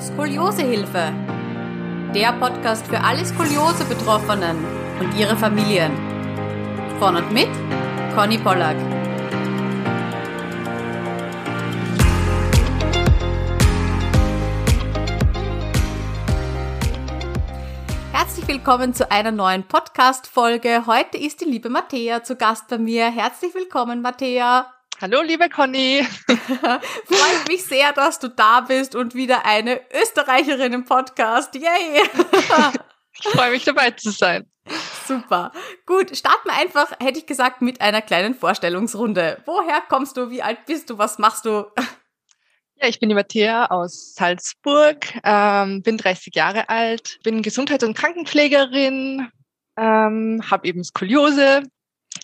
Skoliosehilfe. Der Podcast für alle Skoliose-Betroffenen und ihre Familien. Von und mit Conny Pollack. Herzlich willkommen zu einer neuen Podcast-Folge. Heute ist die liebe Mattea zu Gast bei mir. Herzlich willkommen, Mattea. Hallo, liebe Conny. Freut mich sehr, dass du da bist und wieder eine Österreicherin im Podcast. Yay! ich freue mich dabei zu sein. Super. Gut, starten wir einfach, hätte ich gesagt, mit einer kleinen Vorstellungsrunde. Woher kommst du? Wie alt bist du? Was machst du? Ja, ich bin die Matthäa aus Salzburg, ähm, bin 30 Jahre alt, bin Gesundheits- und Krankenpflegerin, ähm, habe eben Skoliose,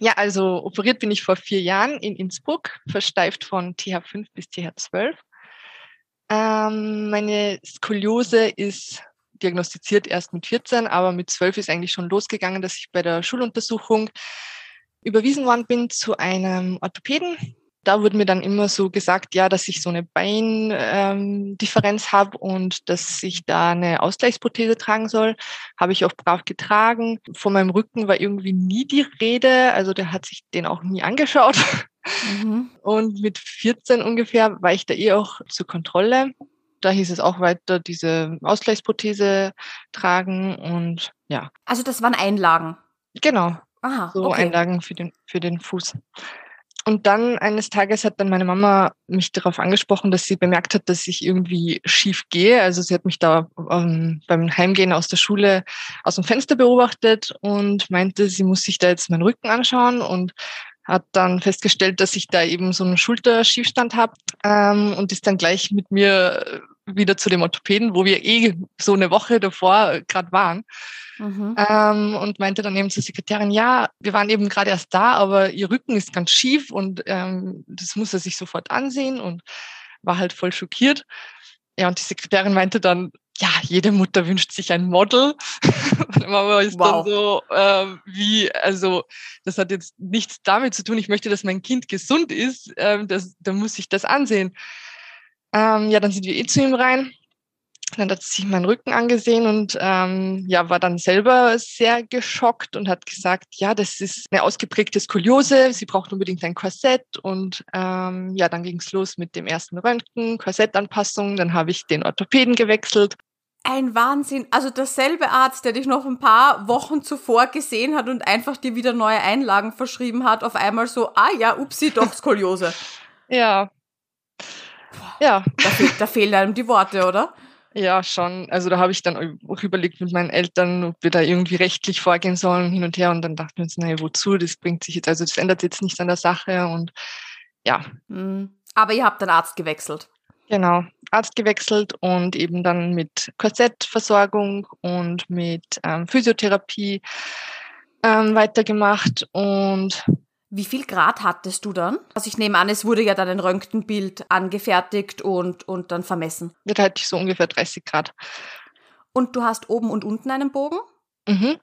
ja, also operiert bin ich vor vier Jahren in Innsbruck, versteift von TH5 bis TH12. Ähm, meine Skoliose ist diagnostiziert erst mit 14, aber mit 12 ist eigentlich schon losgegangen, dass ich bei der Schuluntersuchung überwiesen worden bin zu einem Orthopäden, da wurde mir dann immer so gesagt, ja, dass ich so eine Beindifferenz ähm, habe und dass ich da eine Ausgleichsprothese tragen soll. Habe ich auch brav getragen. Von meinem Rücken war irgendwie nie die Rede, also der hat sich den auch nie angeschaut. Mhm. Und mit 14 ungefähr war ich da eh auch zur Kontrolle. Da hieß es auch weiter, diese Ausgleichsprothese tragen und ja. Also das waren Einlagen. Genau. Aha, so okay. Einlagen für den, für den Fuß. Und dann eines Tages hat dann meine Mama mich darauf angesprochen, dass sie bemerkt hat, dass ich irgendwie schief gehe. Also sie hat mich da ähm, beim Heimgehen aus der Schule aus dem Fenster beobachtet und meinte, sie muss sich da jetzt meinen Rücken anschauen und hat dann festgestellt, dass ich da eben so einen Schulterschiefstand habe ähm, und ist dann gleich mit mir wieder zu dem Orthopäden, wo wir eh so eine Woche davor gerade waren. Mhm. Ähm, und meinte dann eben zur Sekretärin, ja, wir waren eben gerade erst da, aber ihr Rücken ist ganz schief und ähm, das muss er sich sofort ansehen und war halt voll schockiert. Ja, und die Sekretärin meinte dann, ja, jede Mutter wünscht sich ein Model. und Mama ist wow. dann so, äh, wie, also das hat jetzt nichts damit zu tun, ich möchte, dass mein Kind gesund ist, ähm, das, dann muss ich das ansehen. Ähm, ja, dann sind wir eh zu ihm rein dann hat sie sich meinen Rücken angesehen und ähm, ja, war dann selber sehr geschockt und hat gesagt, ja, das ist eine ausgeprägte Skoliose, sie braucht unbedingt ein Korsett und ähm, ja, dann ging es los mit dem ersten Röntgen, Korsettanpassung, dann habe ich den Orthopäden gewechselt. Ein Wahnsinn. Also derselbe Arzt, der dich noch ein paar Wochen zuvor gesehen hat und einfach dir wieder neue Einlagen verschrieben hat, auf einmal so, ah ja, upsi, doch Skoliose. ja. Ja. Da, fehl, da fehlen einem die Worte, oder? Ja, schon. Also da habe ich dann auch überlegt mit meinen Eltern, ob wir da irgendwie rechtlich vorgehen sollen, hin und her. Und dann dachten wir uns, naja, wozu? Das bringt sich jetzt, also das ändert jetzt nichts an der Sache. Und ja. Mhm. Aber ihr habt dann Arzt gewechselt. Genau, Arzt gewechselt und eben dann mit Korsettversorgung und mit ähm, Physiotherapie ähm, weitergemacht. Und wie viel Grad hattest du dann? Also ich nehme an, es wurde ja dann ein Röntgenbild angefertigt und, und dann vermessen. Das hatte ich so ungefähr 30 Grad. Und du hast oben und unten einen Bogen? Mhm,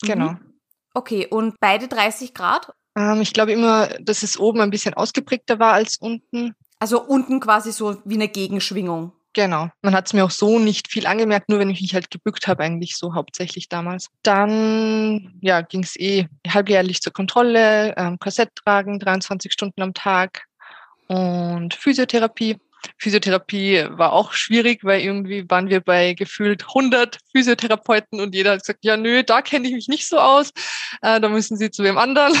genau. Mhm. Okay, und beide 30 Grad? Ähm, ich glaube immer, dass es oben ein bisschen ausgeprägter war als unten. Also unten quasi so wie eine Gegenschwingung. Genau. Man hat es mir auch so nicht viel angemerkt, nur wenn ich mich halt gebückt habe, eigentlich so hauptsächlich damals. Dann ja, ging es eh halbjährlich zur Kontrolle, ähm, Korsett tragen, 23 Stunden am Tag und Physiotherapie. Physiotherapie war auch schwierig, weil irgendwie waren wir bei gefühlt 100 Physiotherapeuten und jeder hat gesagt, ja nö, da kenne ich mich nicht so aus, äh, da müssen Sie zu wem anderen.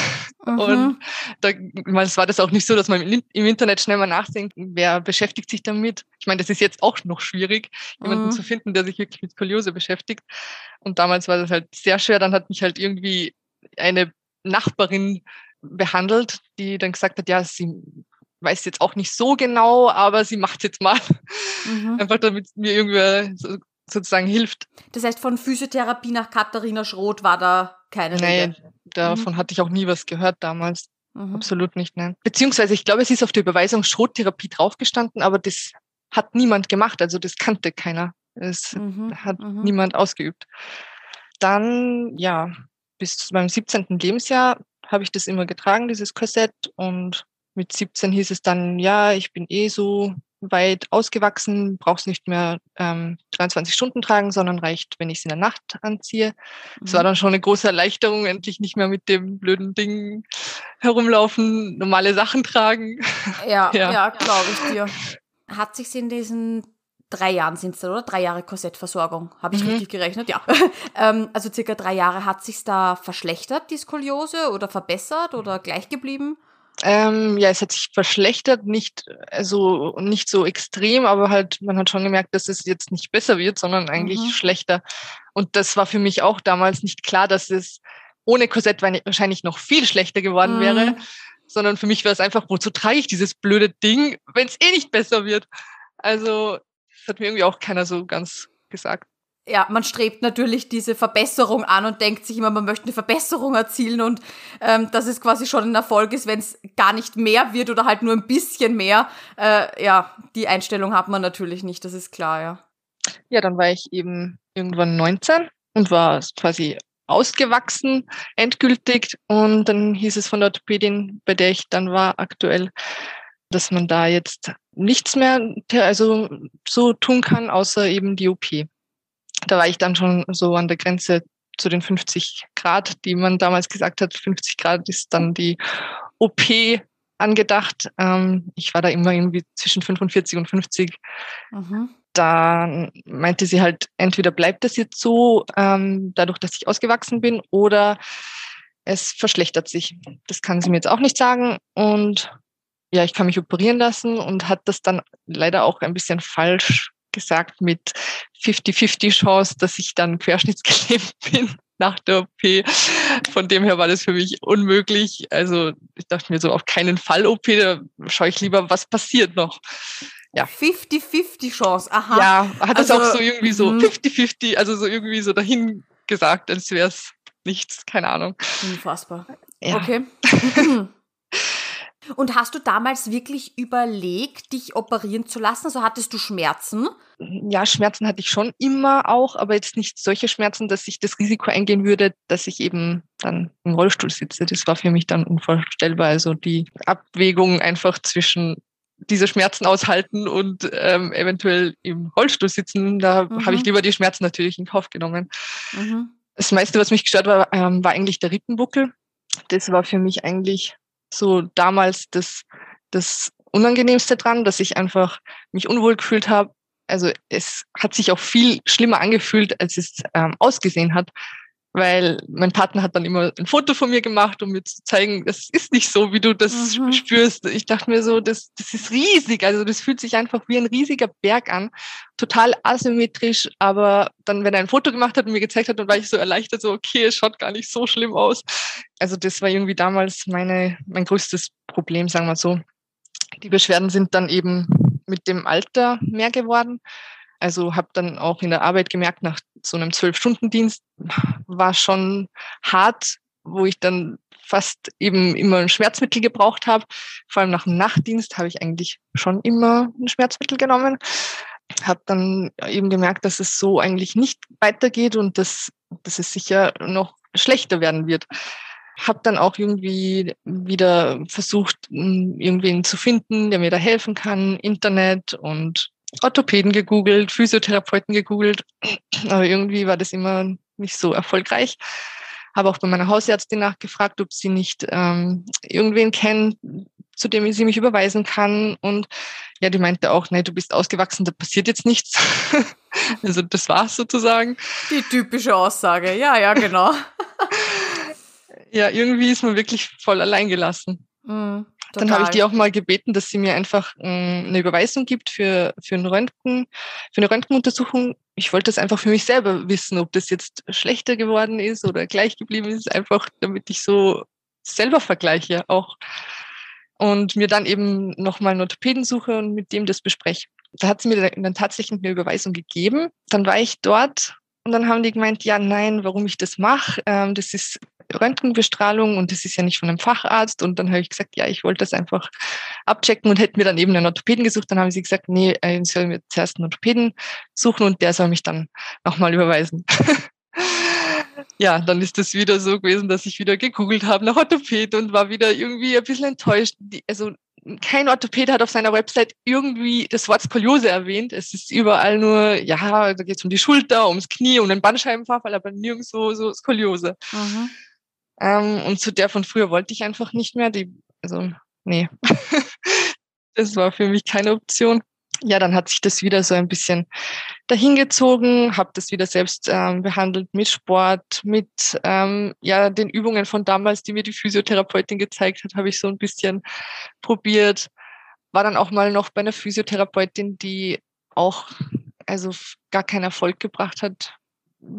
Mhm. Und da es war das auch nicht so, dass man im Internet schnell mal nachdenkt, wer beschäftigt sich damit. Ich meine, das ist jetzt auch noch schwierig, jemanden mhm. zu finden, der sich wirklich mit Skoliose beschäftigt. Und damals war das halt sehr schwer. Dann hat mich halt irgendwie eine Nachbarin behandelt, die dann gesagt hat, ja, sie weiß jetzt auch nicht so genau, aber sie macht jetzt mal. Mhm. Einfach damit mir irgendwer so, sozusagen hilft. Das heißt, von Physiotherapie nach Katharina Schroth war da keine Nein, Rede? davon mhm. hatte ich auch nie was gehört damals. Mhm. Absolut nicht, nein. Beziehungsweise, ich glaube, es ist auf der Überweisung Schrottherapie draufgestanden, aber das hat niemand gemacht, also das kannte keiner. Es mhm. hat mhm. niemand ausgeübt. Dann, ja, bis zu meinem 17. Lebensjahr habe ich das immer getragen, dieses Korsett und mit 17 hieß es dann, ja, ich bin eh so weit ausgewachsen, brauchst nicht mehr ähm, 23 Stunden tragen, sondern reicht, wenn ich es in der Nacht anziehe. Es mhm. war dann schon eine große Erleichterung, endlich nicht mehr mit dem blöden Ding herumlaufen, normale Sachen tragen. Ja, ja, ja glaube ich dir. Hat sich in diesen drei Jahren sind es oder? Drei Jahre Korsettversorgung. Habe ich mhm. richtig gerechnet? Ja. ähm, also circa drei Jahre. Hat sich da verschlechtert, die Skoliose, oder verbessert oder gleich geblieben? Ähm, ja, es hat sich verschlechtert, nicht, also nicht so extrem, aber halt, man hat schon gemerkt, dass es jetzt nicht besser wird, sondern eigentlich mhm. schlechter. Und das war für mich auch damals nicht klar, dass es ohne Korsett wahrscheinlich noch viel schlechter geworden mhm. wäre, sondern für mich war es einfach, wozu trage ich dieses blöde Ding, wenn es eh nicht besser wird? Also das hat mir irgendwie auch keiner so ganz gesagt. Ja, man strebt natürlich diese Verbesserung an und denkt sich immer, man möchte eine Verbesserung erzielen und ähm, dass es quasi schon ein Erfolg ist, wenn es gar nicht mehr wird oder halt nur ein bisschen mehr. Äh, ja, die Einstellung hat man natürlich nicht, das ist klar, ja. Ja, dann war ich eben irgendwann 19 und war quasi ausgewachsen, endgültig. Und dann hieß es von der Orthopädin, bei der ich dann war aktuell, dass man da jetzt nichts mehr also so tun kann, außer eben die OP. Da war ich dann schon so an der Grenze zu den 50 Grad, die man damals gesagt hat. 50 Grad ist dann die OP angedacht. Ähm, ich war da immer irgendwie zwischen 45 und 50. Mhm. Da meinte sie halt, entweder bleibt das jetzt so, ähm, dadurch, dass ich ausgewachsen bin, oder es verschlechtert sich. Das kann sie mir jetzt auch nicht sagen. Und ja, ich kann mich operieren lassen und hat das dann leider auch ein bisschen falsch gesagt mit 50-50 Chance, dass ich dann querschnittsgelähmt bin nach der OP. Von dem her war das für mich unmöglich. Also ich dachte mir so, auf keinen Fall OP, da schaue ich lieber, was passiert noch. Ja. 50-50 Chance, aha. Ja, hat also, auch so irgendwie so 50-50, mhm. also so irgendwie so dahin gesagt, als wäre es nichts, keine Ahnung. Unfassbar. Ja. Okay. Und hast du damals wirklich überlegt, dich operieren zu lassen? Also hattest du Schmerzen? Ja, Schmerzen hatte ich schon immer auch, aber jetzt nicht solche Schmerzen, dass ich das Risiko eingehen würde, dass ich eben dann im Rollstuhl sitze. Das war für mich dann unvorstellbar. Also die Abwägung einfach zwischen diese Schmerzen aushalten und ähm, eventuell im Rollstuhl sitzen, da mhm. habe ich lieber die Schmerzen natürlich in Kauf genommen. Mhm. Das meiste, was mich gestört war, ähm, war eigentlich der Rippenbuckel. Das war für mich eigentlich so damals das, das Unangenehmste dran, dass ich einfach mich unwohl gefühlt habe. Also es hat sich auch viel schlimmer angefühlt, als es ähm, ausgesehen hat weil mein Partner hat dann immer ein Foto von mir gemacht, um mir zu zeigen, das ist nicht so, wie du das mhm. spürst. Ich dachte mir so, das, das ist riesig. Also das fühlt sich einfach wie ein riesiger Berg an, total asymmetrisch. Aber dann, wenn er ein Foto gemacht hat und mir gezeigt hat, dann war ich so erleichtert, so okay, es schaut gar nicht so schlimm aus. Also das war irgendwie damals meine, mein größtes Problem, sagen wir so. Die Beschwerden sind dann eben mit dem Alter mehr geworden. Also habe dann auch in der Arbeit gemerkt, nach so einem Zwölf-Stunden-Dienst war schon hart, wo ich dann fast eben immer ein Schmerzmittel gebraucht habe. Vor allem nach dem Nachtdienst habe ich eigentlich schon immer ein Schmerzmittel genommen. Habe dann eben gemerkt, dass es so eigentlich nicht weitergeht und dass, dass es sicher noch schlechter werden wird. Habe dann auch irgendwie wieder versucht, irgendwen zu finden, der mir da helfen kann, Internet und Orthopäden gegoogelt, Physiotherapeuten gegoogelt, aber irgendwie war das immer nicht so erfolgreich. Habe auch bei meiner Hausärztin nachgefragt, ob sie nicht ähm, irgendwen kennt, zu dem sie mich überweisen kann. Und ja, die meinte auch, nee, du bist ausgewachsen, da passiert jetzt nichts. also das war's sozusagen. Die typische Aussage, ja, ja, genau. ja, irgendwie ist man wirklich voll allein gelassen. Mhm. Total. Dann habe ich die auch mal gebeten, dass sie mir einfach ähm, eine Überweisung gibt für, für, einen Röntgen, für eine Röntgenuntersuchung. Ich wollte das einfach für mich selber wissen, ob das jetzt schlechter geworden ist oder gleich geblieben ist, einfach damit ich so selber vergleiche auch. Und mir dann eben nochmal einen Orthopäden suche und mit dem das bespreche. Da hat sie mir dann tatsächlich eine Überweisung gegeben. Dann war ich dort und dann haben die gemeint, ja, nein, warum ich das mache, ähm, das ist Röntgenbestrahlung und das ist ja nicht von einem Facharzt. Und dann habe ich gesagt, ja, ich wollte das einfach abchecken und hätte mir dann eben einen Orthopäden gesucht. Dann haben sie gesagt, nee, äh, ich soll mir zuerst einen Orthopäden suchen und der soll mich dann nochmal überweisen. ja, dann ist das wieder so gewesen, dass ich wieder gegoogelt habe nach Orthopäd und war wieder irgendwie ein bisschen enttäuscht. Also kein Orthopäde hat auf seiner Website irgendwie das Wort Skoliose erwähnt. Es ist überall nur, ja, da geht es um die Schulter, ums Knie, um den Bandscheibenvorfall, aber nirgends so, so Skoliose. Mhm. Ähm, und zu der von früher wollte ich einfach nicht mehr. Die, also, nee. das war für mich keine Option. Ja, dann hat sich das wieder so ein bisschen dahingezogen, habe das wieder selbst ähm, behandelt mit Sport, mit ähm, ja den Übungen von damals, die mir die Physiotherapeutin gezeigt hat, habe ich so ein bisschen probiert. War dann auch mal noch bei einer Physiotherapeutin, die auch also gar keinen Erfolg gebracht hat,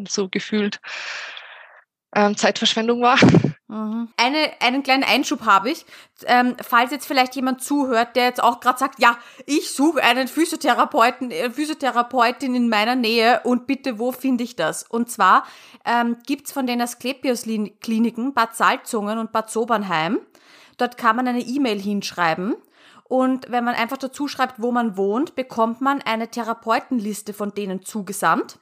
so gefühlt ähm, Zeitverschwendung war. Mhm. Eine, einen kleinen Einschub habe ich. Ähm, falls jetzt vielleicht jemand zuhört, der jetzt auch gerade sagt, ja, ich suche einen Physiotherapeuten, äh, Physiotherapeutin in meiner Nähe und bitte, wo finde ich das? Und zwar ähm, gibt von den Asklepios-Kliniken Bad Salzungen und Bad Sobernheim. Dort kann man eine E-Mail hinschreiben und wenn man einfach dazu schreibt, wo man wohnt, bekommt man eine Therapeutenliste von denen zugesandt.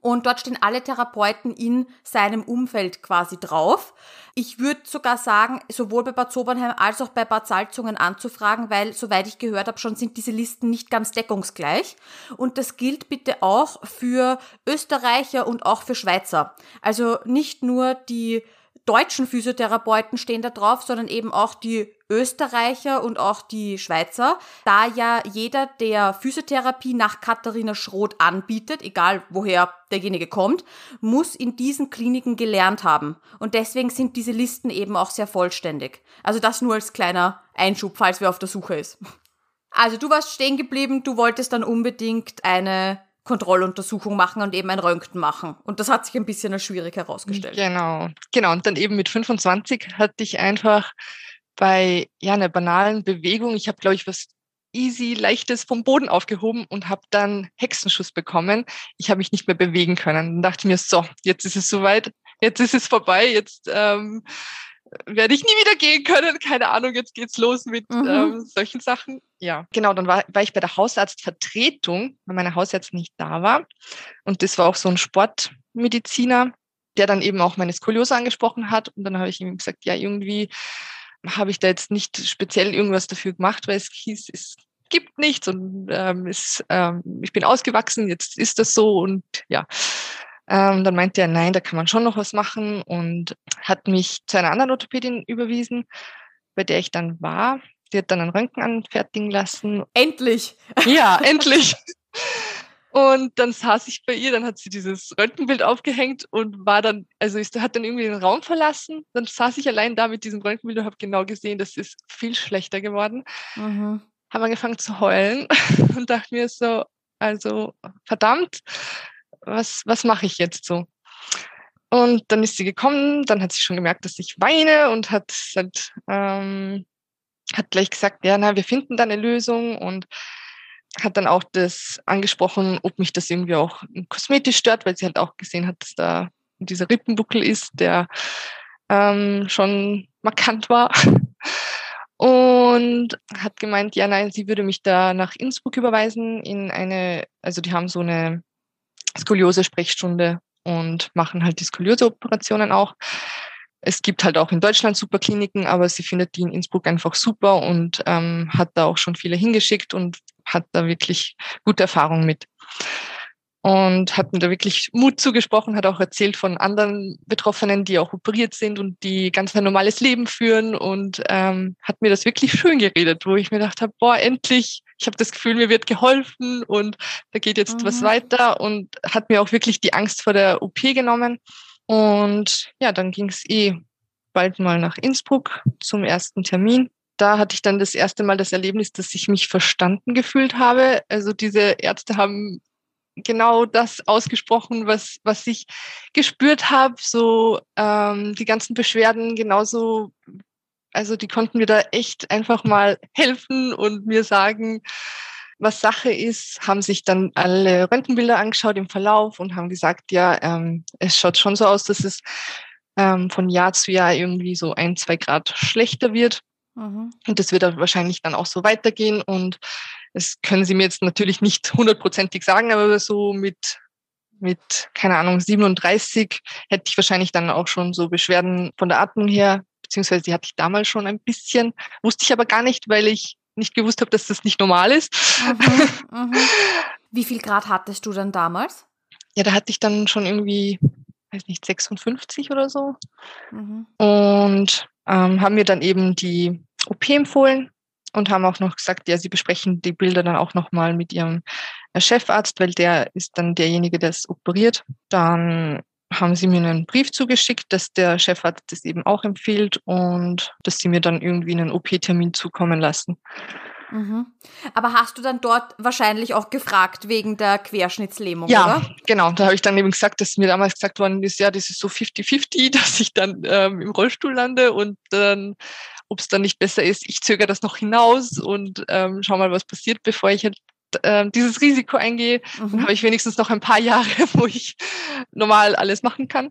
Und dort stehen alle Therapeuten in seinem Umfeld quasi drauf. Ich würde sogar sagen, sowohl bei Bad Sobernheim als auch bei Bad Salzungen anzufragen, weil, soweit ich gehört habe, schon sind diese Listen nicht ganz deckungsgleich. Und das gilt bitte auch für Österreicher und auch für Schweizer. Also nicht nur die deutschen Physiotherapeuten stehen da drauf, sondern eben auch die Österreicher und auch die Schweizer, da ja jeder, der Physiotherapie nach Katharina Schroth anbietet, egal woher derjenige kommt, muss in diesen Kliniken gelernt haben. Und deswegen sind diese Listen eben auch sehr vollständig. Also das nur als kleiner Einschub, falls wer auf der Suche ist. Also du warst stehen geblieben, du wolltest dann unbedingt eine Kontrolluntersuchung machen und eben ein Röntgen machen. Und das hat sich ein bisschen als schwierig herausgestellt. Genau, genau. Und dann eben mit 25 hatte ich einfach bei ja einer banalen Bewegung, ich habe glaube ich was easy, leichtes vom Boden aufgehoben und habe dann Hexenschuss bekommen. Ich habe mich nicht mehr bewegen können. Dann dachte ich mir, so, jetzt ist es soweit, jetzt ist es vorbei, jetzt ähm, werde ich nie wieder gehen können. Keine Ahnung, jetzt geht's los mit mhm. ähm, solchen Sachen. Ja, genau, dann war, war ich bei der Hausarztvertretung, weil meine Hausärztin nicht da war. Und das war auch so ein Sportmediziner, der dann eben auch meine Skoliose angesprochen hat. Und dann habe ich ihm gesagt, ja, irgendwie habe ich da jetzt nicht speziell irgendwas dafür gemacht, weil es hieß, es gibt nichts und ähm, es, ähm, ich bin ausgewachsen, jetzt ist das so und ja. Ähm, dann meinte er, nein, da kann man schon noch was machen und hat mich zu einer anderen Orthopädin überwiesen, bei der ich dann war. Die hat dann einen Röntgen anfertigen lassen. Endlich! Ja, endlich! Und dann saß ich bei ihr, dann hat sie dieses Röntgenbild aufgehängt und war dann, also ich hat dann irgendwie den Raum verlassen. Dann saß ich allein da mit diesem Röntgenbild und habe genau gesehen, das ist viel schlechter geworden. Mhm. Habe angefangen zu heulen und dachte mir so, also verdammt, was, was mache ich jetzt so? Und dann ist sie gekommen, dann hat sie schon gemerkt, dass ich weine und hat, hat, ähm, hat gleich gesagt, ja, na, wir finden da eine Lösung und hat dann auch das angesprochen, ob mich das irgendwie auch kosmetisch stört, weil sie halt auch gesehen hat, dass da dieser Rippenbuckel ist, der ähm, schon markant war. Und hat gemeint, ja, nein, sie würde mich da nach Innsbruck überweisen in eine, also die haben so eine Skoliose-Sprechstunde und machen halt die Skoliose-Operationen auch. Es gibt halt auch in Deutschland super Kliniken, aber sie findet die in Innsbruck einfach super und ähm, hat da auch schon viele hingeschickt und hat da wirklich gute Erfahrungen mit. Und hat mir da wirklich Mut zugesprochen, hat auch erzählt von anderen Betroffenen, die auch operiert sind und die ganz ein normales Leben führen und ähm, hat mir das wirklich schön geredet, wo ich mir gedacht habe, boah, endlich, ich habe das Gefühl, mir wird geholfen und da geht jetzt mhm. was weiter und hat mir auch wirklich die Angst vor der OP genommen. Und ja, dann ging es eh bald mal nach Innsbruck zum ersten Termin da hatte ich dann das erste Mal das Erlebnis, dass ich mich verstanden gefühlt habe. Also diese Ärzte haben genau das ausgesprochen, was, was ich gespürt habe. So ähm, die ganzen Beschwerden genauso, also die konnten mir da echt einfach mal helfen und mir sagen, was Sache ist, haben sich dann alle Röntgenbilder angeschaut im Verlauf und haben gesagt, ja, ähm, es schaut schon so aus, dass es ähm, von Jahr zu Jahr irgendwie so ein, zwei Grad schlechter wird. Mhm. Und das wird wahrscheinlich dann auch so weitergehen. Und das können Sie mir jetzt natürlich nicht hundertprozentig sagen, aber so mit, mit, keine Ahnung, 37 hätte ich wahrscheinlich dann auch schon so Beschwerden von der Atmung her, beziehungsweise die hatte ich damals schon ein bisschen, wusste ich aber gar nicht, weil ich nicht gewusst habe, dass das nicht normal ist. Mhm, mhm. Wie viel Grad hattest du dann damals? Ja, da hatte ich dann schon irgendwie, weiß nicht, 56 oder so. Mhm. Und ähm, haben mir dann eben die OP empfohlen und haben auch noch gesagt, ja, sie besprechen die Bilder dann auch nochmal mit ihrem äh, Chefarzt, weil der ist dann derjenige, der es operiert. Dann haben sie mir einen Brief zugeschickt, dass der Chefarzt das eben auch empfiehlt und dass sie mir dann irgendwie einen OP-Termin zukommen lassen. Mhm. Aber hast du dann dort wahrscheinlich auch gefragt wegen der Querschnittslähmung, ja, oder? genau. Da habe ich dann eben gesagt, dass mir damals gesagt worden ist, ja, das ist so 50-50, dass ich dann ähm, im Rollstuhl lande und dann, ob es dann nicht besser ist, ich zögere das noch hinaus und ähm, schau mal, was passiert, bevor ich halt äh, dieses Risiko eingehe. Mhm. Dann habe ich wenigstens noch ein paar Jahre, wo ich normal alles machen kann.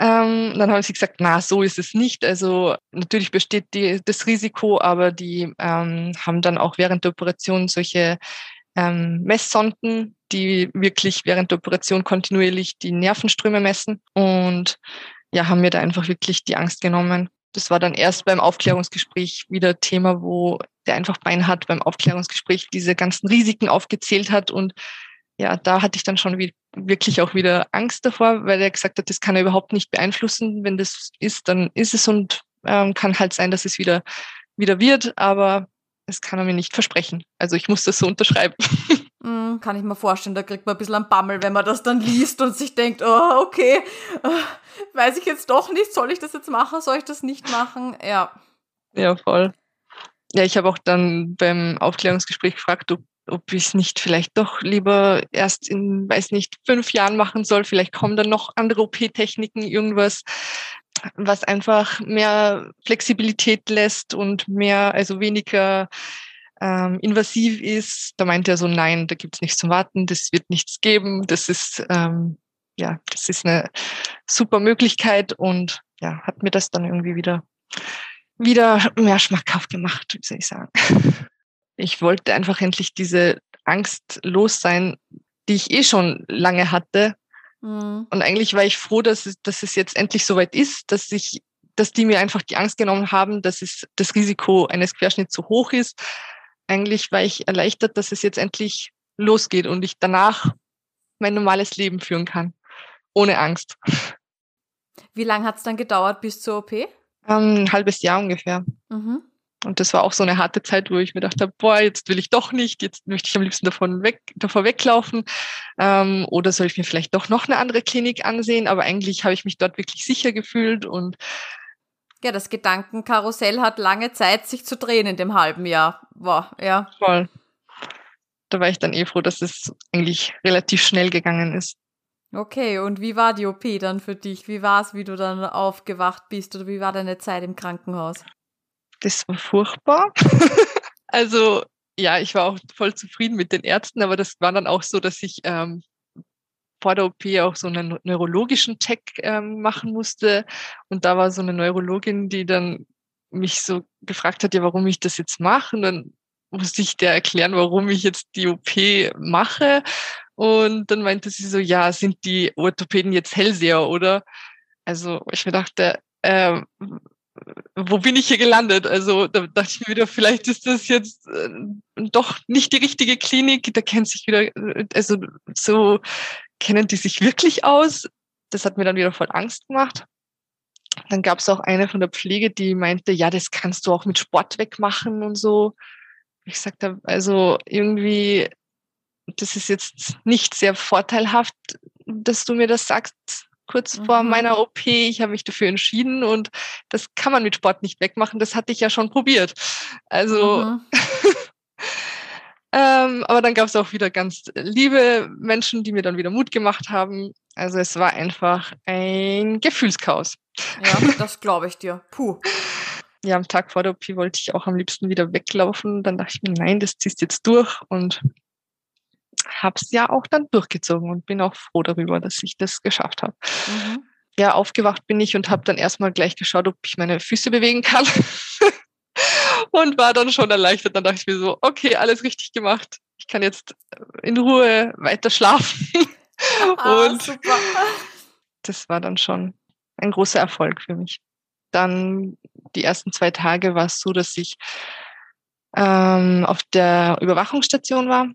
Ähm, dann haben sie gesagt, na, so ist es nicht. Also natürlich besteht die, das Risiko, aber die ähm, haben dann auch während der Operation solche ähm, Messsonden, die wirklich während der Operation kontinuierlich die Nervenströme messen und ja, haben mir da einfach wirklich die Angst genommen. Das war dann erst beim Aufklärungsgespräch wieder Thema, wo der einfach Bein hat beim Aufklärungsgespräch diese ganzen Risiken aufgezählt hat und ja, da hatte ich dann schon wirklich auch wieder Angst davor, weil er gesagt hat, das kann er überhaupt nicht beeinflussen. Wenn das ist, dann ist es und ähm, kann halt sein, dass es wieder, wieder wird, aber das kann er mir nicht versprechen. Also ich muss das so unterschreiben. Mm, kann ich mir vorstellen, da kriegt man ein bisschen einen Bammel, wenn man das dann liest und sich denkt, oh, okay, uh, weiß ich jetzt doch nicht, soll ich das jetzt machen, soll ich das nicht machen? Ja. Ja, voll. Ja, ich habe auch dann beim Aufklärungsgespräch gefragt, ob ob ich es nicht vielleicht doch lieber erst in, weiß nicht, fünf Jahren machen soll. Vielleicht kommen dann noch andere OP-Techniken, irgendwas, was einfach mehr Flexibilität lässt und mehr, also weniger ähm, invasiv ist. Da meint er so, nein, da gibt's nichts zum Warten, das wird nichts geben. Das ist, ähm, ja, das ist eine super Möglichkeit und ja, hat mir das dann irgendwie wieder, wieder mehr schmackhaft gemacht, wie soll ich sagen ich wollte einfach endlich diese Angst los sein, die ich eh schon lange hatte. Mhm. Und eigentlich war ich froh, dass es, dass es jetzt endlich soweit ist, dass ich, dass die mir einfach die Angst genommen haben, dass es das Risiko eines Querschnitts zu hoch ist. Eigentlich war ich erleichtert, dass es jetzt endlich losgeht und ich danach mein normales Leben führen kann. Ohne Angst. Wie lange hat es dann gedauert bis zur OP? Ähm, ein halbes Jahr ungefähr. Mhm. Und das war auch so eine harte Zeit, wo ich mir dachte, boah, jetzt will ich doch nicht, jetzt möchte ich am liebsten davon weg, davor weglaufen. Ähm, oder soll ich mir vielleicht doch noch eine andere Klinik ansehen? Aber eigentlich habe ich mich dort wirklich sicher gefühlt und ja, das Gedankenkarussell hat lange Zeit, sich zu drehen in dem halben Jahr. Wow, ja. Voll. Da war ich dann eh froh, dass es eigentlich relativ schnell gegangen ist. Okay, und wie war die OP dann für dich? Wie war es, wie du dann aufgewacht bist oder wie war deine Zeit im Krankenhaus? Das war furchtbar. also ja, ich war auch voll zufrieden mit den Ärzten, aber das war dann auch so, dass ich ähm, vor der OP auch so einen neurologischen Check ähm, machen musste. Und da war so eine Neurologin, die dann mich so gefragt hat, ja, warum ich das jetzt mache. Und dann musste ich der erklären, warum ich jetzt die OP mache. Und dann meinte sie so, ja, sind die Orthopäden jetzt Hellseher, oder? Also ich mir dachte, äh, wo bin ich hier gelandet? Also da dachte ich mir wieder, vielleicht ist das jetzt äh, doch nicht die richtige Klinik. Da kennt sich wieder, äh, also so kennen die sich wirklich aus. Das hat mir dann wieder voll Angst gemacht. Dann gab es auch eine von der Pflege, die meinte, ja, das kannst du auch mit Sport wegmachen und so. Ich sagte, also irgendwie, das ist jetzt nicht sehr vorteilhaft, dass du mir das sagst kurz mhm. vor meiner OP. Ich habe mich dafür entschieden und das kann man mit Sport nicht wegmachen. Das hatte ich ja schon probiert. Also, mhm. ähm, aber dann gab es auch wieder ganz liebe Menschen, die mir dann wieder Mut gemacht haben. Also es war einfach ein Gefühlschaos. Ja, das glaube ich dir. Puh. Ja, am Tag vor der OP wollte ich auch am liebsten wieder weglaufen. Dann dachte ich mir, nein, das ziehst jetzt durch und habe es ja auch dann durchgezogen und bin auch froh darüber, dass ich das geschafft habe. Mhm. Ja, aufgewacht bin ich und habe dann erstmal gleich geschaut, ob ich meine Füße bewegen kann. und war dann schon erleichtert. Dann dachte ich mir so, okay, alles richtig gemacht. Ich kann jetzt in Ruhe weiter schlafen. Ah, und super. das war dann schon ein großer Erfolg für mich. dann die ersten zwei Tage war es so, dass ich ähm, auf der Überwachungsstation war,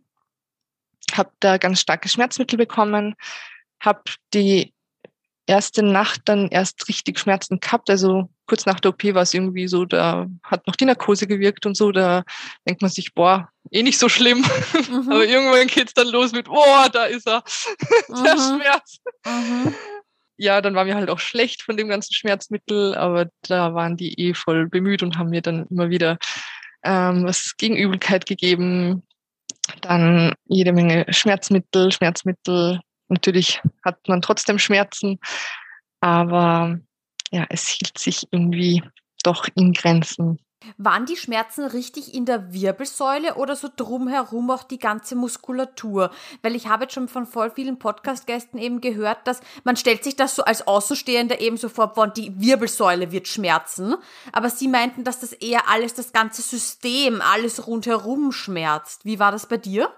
habe da ganz starke Schmerzmittel bekommen, habe die erste Nacht dann erst richtig Schmerzen gehabt. Also kurz nach der OP war es irgendwie so, da hat noch die Narkose gewirkt und so, da denkt man sich, boah, eh nicht so schlimm. Mhm. Aber irgendwann geht's dann los mit, boah, da ist er, der mhm. Schmerz. Mhm. Ja, dann war mir halt auch schlecht von dem ganzen Schmerzmittel, aber da waren die eh voll bemüht und haben mir dann immer wieder ähm, was gegen Übelkeit gegeben. Dann jede Menge Schmerzmittel, Schmerzmittel, Natürlich hat man trotzdem Schmerzen, aber ja, es hielt sich irgendwie doch in Grenzen. Waren die Schmerzen richtig in der Wirbelsäule oder so drumherum auch die ganze Muskulatur? Weil ich habe jetzt schon von voll vielen Podcast-Gästen eben gehört, dass man stellt sich das so als Außenstehender eben so vor, boah, die Wirbelsäule wird schmerzen. Aber sie meinten, dass das eher alles, das ganze System, alles rundherum schmerzt. Wie war das bei dir?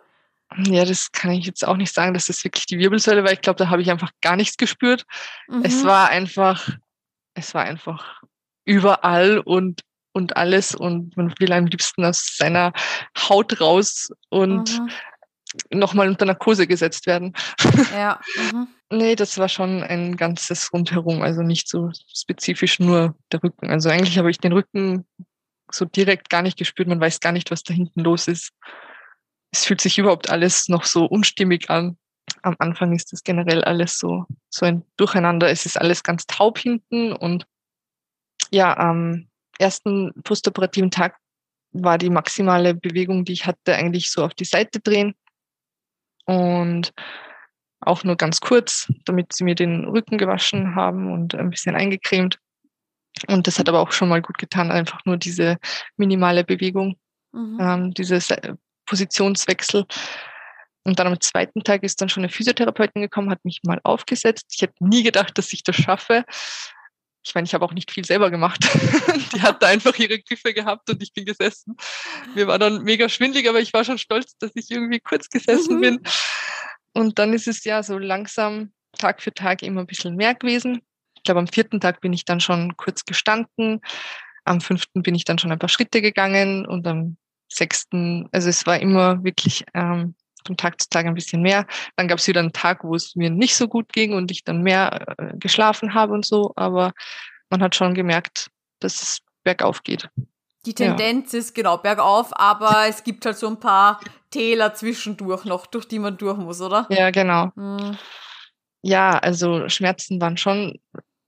Ja, das kann ich jetzt auch nicht sagen, dass das wirklich die Wirbelsäule war. Ich glaube, da habe ich einfach gar nichts gespürt. Mhm. Es war einfach, es war einfach überall und, und alles und man will am liebsten aus seiner Haut raus und mhm. nochmal unter Narkose gesetzt werden. Ja. Mhm. nee, das war schon ein ganzes Rundherum, also nicht so spezifisch nur der Rücken. Also eigentlich habe ich den Rücken so direkt gar nicht gespürt. Man weiß gar nicht, was da hinten los ist es fühlt sich überhaupt alles noch so unstimmig an. Am Anfang ist das generell alles so, so ein Durcheinander. Es ist alles ganz taub hinten und ja, am ersten postoperativen Tag war die maximale Bewegung, die ich hatte, eigentlich so auf die Seite drehen und auch nur ganz kurz, damit sie mir den Rücken gewaschen haben und ein bisschen eingecremt. Und das hat aber auch schon mal gut getan, einfach nur diese minimale Bewegung, mhm. ähm, diese Positionswechsel. Und dann am zweiten Tag ist dann schon eine Physiotherapeutin gekommen, hat mich mal aufgesetzt. Ich hätte nie gedacht, dass ich das schaffe. Ich meine, ich habe auch nicht viel selber gemacht. Die hat da einfach ihre Griffe gehabt und ich bin gesessen. Mir war dann mega schwindlig, aber ich war schon stolz, dass ich irgendwie kurz gesessen mhm. bin. Und dann ist es ja so langsam Tag für Tag immer ein bisschen mehr gewesen. Ich glaube, am vierten Tag bin ich dann schon kurz gestanden. Am fünften bin ich dann schon ein paar Schritte gegangen und am sechsten, also es war immer wirklich ähm, von Tag zu Tag ein bisschen mehr. Dann gab es wieder einen Tag, wo es mir nicht so gut ging und ich dann mehr äh, geschlafen habe und so, aber man hat schon gemerkt, dass es bergauf geht. Die Tendenz ja. ist genau bergauf, aber es gibt halt so ein paar Täler zwischendurch noch, durch die man durch muss, oder? Ja, genau. Mhm. Ja, also Schmerzen waren schon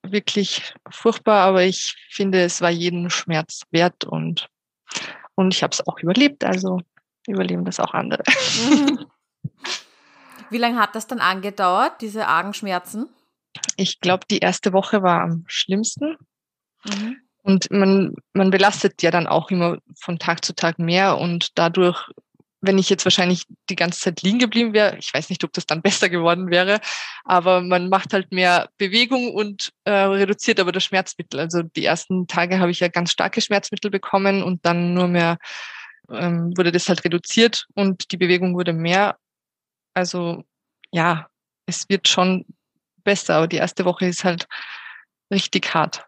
wirklich furchtbar, aber ich finde, es war jeden Schmerz wert und und ich habe es auch überlebt, also überleben das auch andere. Mhm. Wie lange hat das dann angedauert, diese argen Schmerzen? Ich glaube, die erste Woche war am schlimmsten. Mhm. Und man, man belastet ja dann auch immer von Tag zu Tag mehr und dadurch wenn ich jetzt wahrscheinlich die ganze Zeit liegen geblieben wäre, ich weiß nicht, ob das dann besser geworden wäre, aber man macht halt mehr Bewegung und äh, reduziert aber das Schmerzmittel. Also die ersten Tage habe ich ja ganz starke Schmerzmittel bekommen und dann nur mehr ähm, wurde das halt reduziert und die Bewegung wurde mehr. Also ja, es wird schon besser, aber die erste Woche ist halt richtig hart.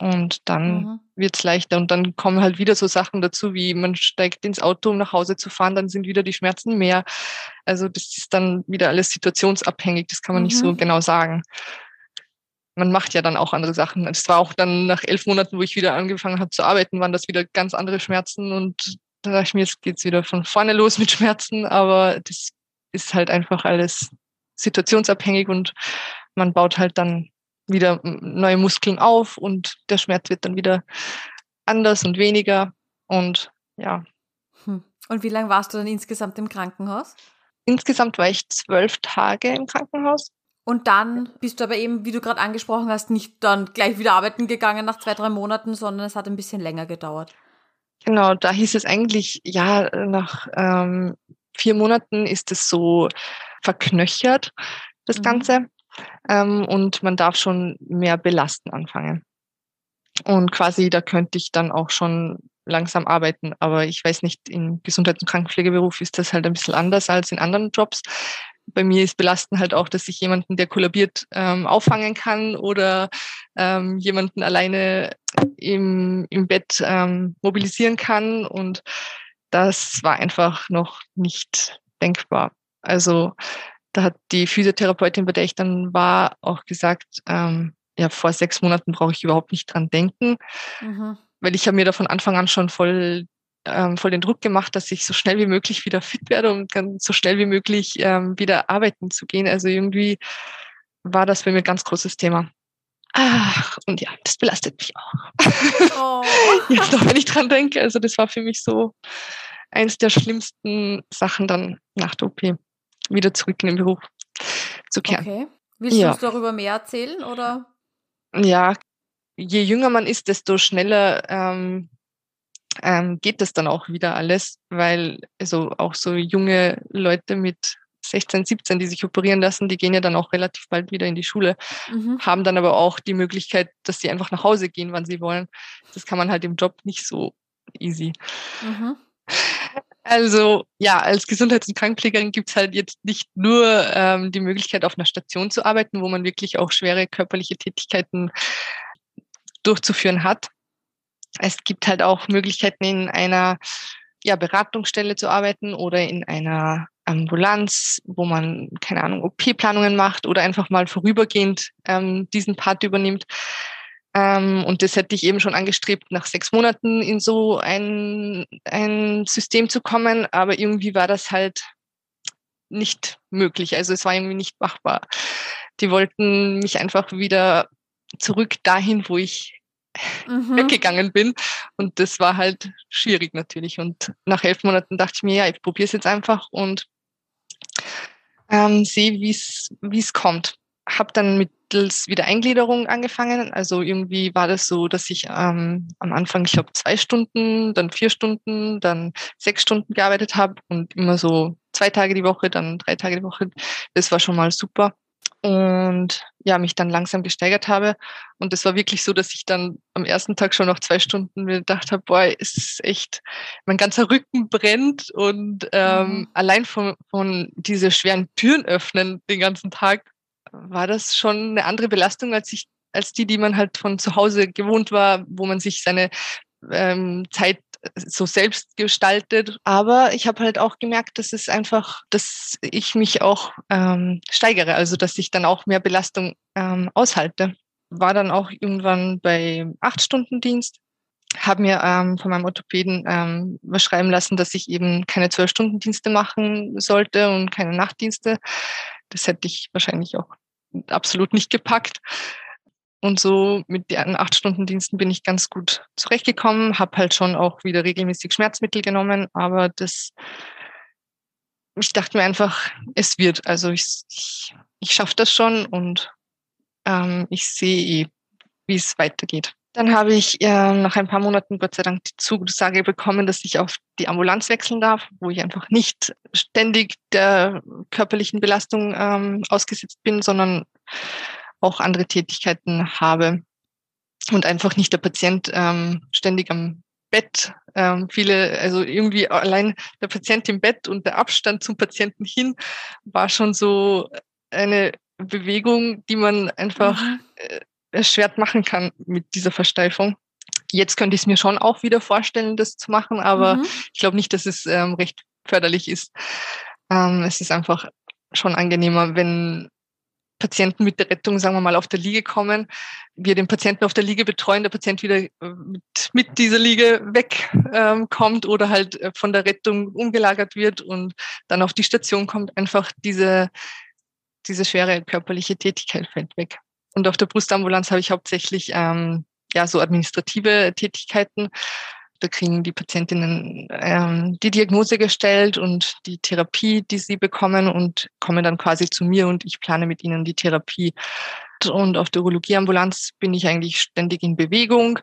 Und dann mhm. wird's leichter. Und dann kommen halt wieder so Sachen dazu, wie man steigt ins Auto, um nach Hause zu fahren, dann sind wieder die Schmerzen mehr. Also das ist dann wieder alles situationsabhängig, das kann man mhm. nicht so mhm. genau sagen. Man macht ja dann auch andere Sachen. Es war auch dann nach elf Monaten, wo ich wieder angefangen habe zu arbeiten, waren das wieder ganz andere Schmerzen. Und da dachte ich mir, jetzt geht's wieder von vorne los mit Schmerzen. Aber das ist halt einfach alles situationsabhängig und man baut halt dann wieder neue Muskeln auf und der Schmerz wird dann wieder anders und weniger. Und ja. Hm. Und wie lange warst du dann insgesamt im Krankenhaus? Insgesamt war ich zwölf Tage im Krankenhaus. Und dann bist du aber eben, wie du gerade angesprochen hast, nicht dann gleich wieder arbeiten gegangen nach zwei, drei Monaten, sondern es hat ein bisschen länger gedauert. Genau, da hieß es eigentlich, ja, nach ähm, vier Monaten ist es so verknöchert, das mhm. Ganze ähm, und man darf schon mehr belasten anfangen. Und quasi, da könnte ich dann auch schon langsam arbeiten. Aber ich weiß nicht, im Gesundheits- und Krankenpflegeberuf ist das halt ein bisschen anders als in anderen Jobs. Bei mir ist Belasten halt auch, dass ich jemanden, der kollabiert, ähm, auffangen kann oder ähm, jemanden alleine im, im Bett ähm, mobilisieren kann. Und das war einfach noch nicht denkbar. Also da hat die Physiotherapeutin, bei der ich dann war, auch gesagt, ähm, ja, vor sechs Monaten brauche ich überhaupt nicht dran denken, mhm. weil ich habe mir da von Anfang an schon voll ähm, voll den Druck gemacht, dass ich so schnell wie möglich wieder fit werde und dann so schnell wie möglich ähm, wieder arbeiten zu gehen. Also irgendwie war das für mich ein ganz großes Thema. Ach, und ja, das belastet mich auch. Oh. Jetzt noch, wenn ich dran denke. Also das war für mich so eins der schlimmsten Sachen dann nach der OP, wieder zurück in den Beruf zu kehren. Okay. Willst ja. du uns darüber mehr erzählen oder? Ja, je jünger man ist, desto schneller ähm, ähm, geht das dann auch wieder alles, weil also auch so junge Leute mit 16, 17, die sich operieren lassen, die gehen ja dann auch relativ bald wieder in die Schule, mhm. haben dann aber auch die Möglichkeit, dass sie einfach nach Hause gehen, wann sie wollen. Das kann man halt im Job nicht so easy. Mhm. Also ja, als Gesundheits- und Krankenpflegerin gibt's halt jetzt nicht nur ähm, die Möglichkeit, auf einer Station zu arbeiten, wo man wirklich auch schwere körperliche Tätigkeiten durchzuführen hat, es gibt halt auch Möglichkeiten, in einer ja, Beratungsstelle zu arbeiten oder in einer Ambulanz, wo man, keine Ahnung, OP-Planungen macht oder einfach mal vorübergehend ähm, diesen Part übernimmt. Ähm, und das hätte ich eben schon angestrebt, nach sechs Monaten in so ein, ein System zu kommen, aber irgendwie war das halt nicht möglich. Also es war irgendwie nicht machbar. Die wollten mich einfach wieder zurück dahin, wo ich mhm. weggegangen bin. Und das war halt schwierig natürlich. Und nach elf Monaten dachte ich mir, ja, ich probiere es jetzt einfach und ähm, sehe, wie es kommt. Habe dann mittels Wiedereingliederung angefangen. Also irgendwie war das so, dass ich ähm, am Anfang, ich glaube, zwei Stunden, dann vier Stunden, dann sechs Stunden gearbeitet habe und immer so zwei Tage die Woche, dann drei Tage die Woche. Das war schon mal super und ja, mich dann langsam gesteigert habe. Und es war wirklich so, dass ich dann am ersten Tag schon nach zwei Stunden mir gedacht habe, boah, es ist echt, mein ganzer Rücken brennt und ähm, mhm. allein von, von diese schweren Türen öffnen den ganzen Tag war das schon eine andere Belastung, als ich als die, die man halt von zu Hause gewohnt war, wo man sich seine ähm, Zeit so selbst gestaltet. Aber ich habe halt auch gemerkt, dass es einfach, dass ich mich auch ähm, steigere, also dass ich dann auch mehr Belastung ähm, aushalte. War dann auch irgendwann bei acht Stunden Dienst, habe mir ähm, von meinem Orthopäden ähm, was schreiben lassen, dass ich eben keine zwölf Stunden Dienste machen sollte und keine Nachtdienste. Das hätte ich wahrscheinlich auch absolut nicht gepackt. Und so mit den acht Stunden Diensten bin ich ganz gut zurechtgekommen, habe halt schon auch wieder regelmäßig Schmerzmittel genommen, aber das, ich dachte mir einfach, es wird. Also ich, ich, ich schaffe das schon und ähm, ich sehe eh, wie es weitergeht. Dann habe ich äh, nach ein paar Monaten Gott sei Dank die Zusage bekommen, dass ich auf die Ambulanz wechseln darf, wo ich einfach nicht ständig der körperlichen Belastung ähm, ausgesetzt bin, sondern auch andere Tätigkeiten habe und einfach nicht der Patient ähm, ständig am Bett. Ähm, viele, also irgendwie allein der Patient im Bett und der Abstand zum Patienten hin war schon so eine Bewegung, die man einfach äh, erschwert machen kann mit dieser Versteifung. Jetzt könnte ich es mir schon auch wieder vorstellen, das zu machen, aber mhm. ich glaube nicht, dass es ähm, recht förderlich ist. Ähm, es ist einfach schon angenehmer, wenn Patienten mit der Rettung, sagen wir mal, auf der Liege kommen, wir den Patienten auf der Liege betreuen, der Patient wieder äh, mit, mit dieser Liege wegkommt ähm, oder halt äh, von der Rettung umgelagert wird und dann auf die Station kommt, einfach diese, diese schwere körperliche Tätigkeit fällt weg. Und auf der Brustambulanz habe ich hauptsächlich ähm, ja so administrative Tätigkeiten da kriegen die Patientinnen ähm, die Diagnose gestellt und die Therapie, die sie bekommen und kommen dann quasi zu mir und ich plane mit ihnen die Therapie. Und auf der Urologieambulanz bin ich eigentlich ständig in Bewegung.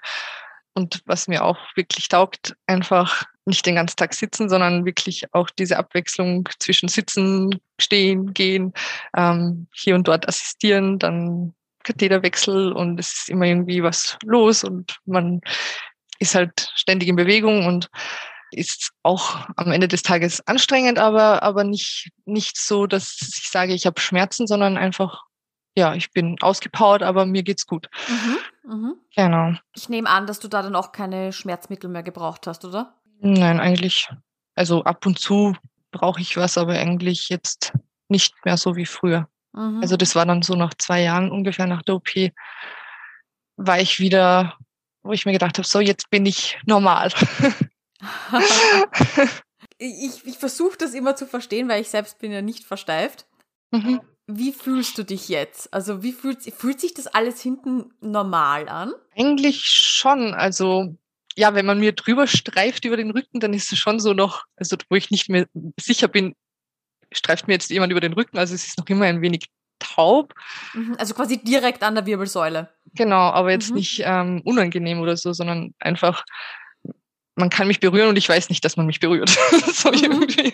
Und was mir auch wirklich taugt, einfach nicht den ganzen Tag sitzen, sondern wirklich auch diese Abwechslung zwischen Sitzen, Stehen, Gehen, ähm, hier und dort assistieren, dann Katheterwechsel und es ist immer irgendwie was los und man ist halt ständig in Bewegung und ist auch am Ende des Tages anstrengend, aber, aber nicht, nicht so, dass ich sage, ich habe Schmerzen, sondern einfach, ja, ich bin ausgepowert, aber mir geht's gut. Mhm, mh. Genau. Ich nehme an, dass du da dann auch keine Schmerzmittel mehr gebraucht hast, oder? Nein, eigentlich. Also ab und zu brauche ich was, aber eigentlich jetzt nicht mehr so wie früher. Mhm. Also das war dann so nach zwei Jahren ungefähr nach der OP, war ich wieder, wo ich mir gedacht habe, so jetzt bin ich normal. ich ich versuche das immer zu verstehen, weil ich selbst bin ja nicht versteift. Mhm. Wie fühlst du dich jetzt? Also wie fühlt, fühlt sich das alles hinten normal an? Eigentlich schon. Also ja, wenn man mir drüber streift über den Rücken, dann ist es schon so noch, also wo ich nicht mehr sicher bin, streift mir jetzt jemand über den Rücken, also es ist noch immer ein wenig taub. Mhm, also quasi direkt an der Wirbelsäule. Genau, aber jetzt mhm. nicht ähm, unangenehm oder so, sondern einfach, man kann mich berühren und ich weiß nicht, dass man mich berührt. so mhm. irgendwie.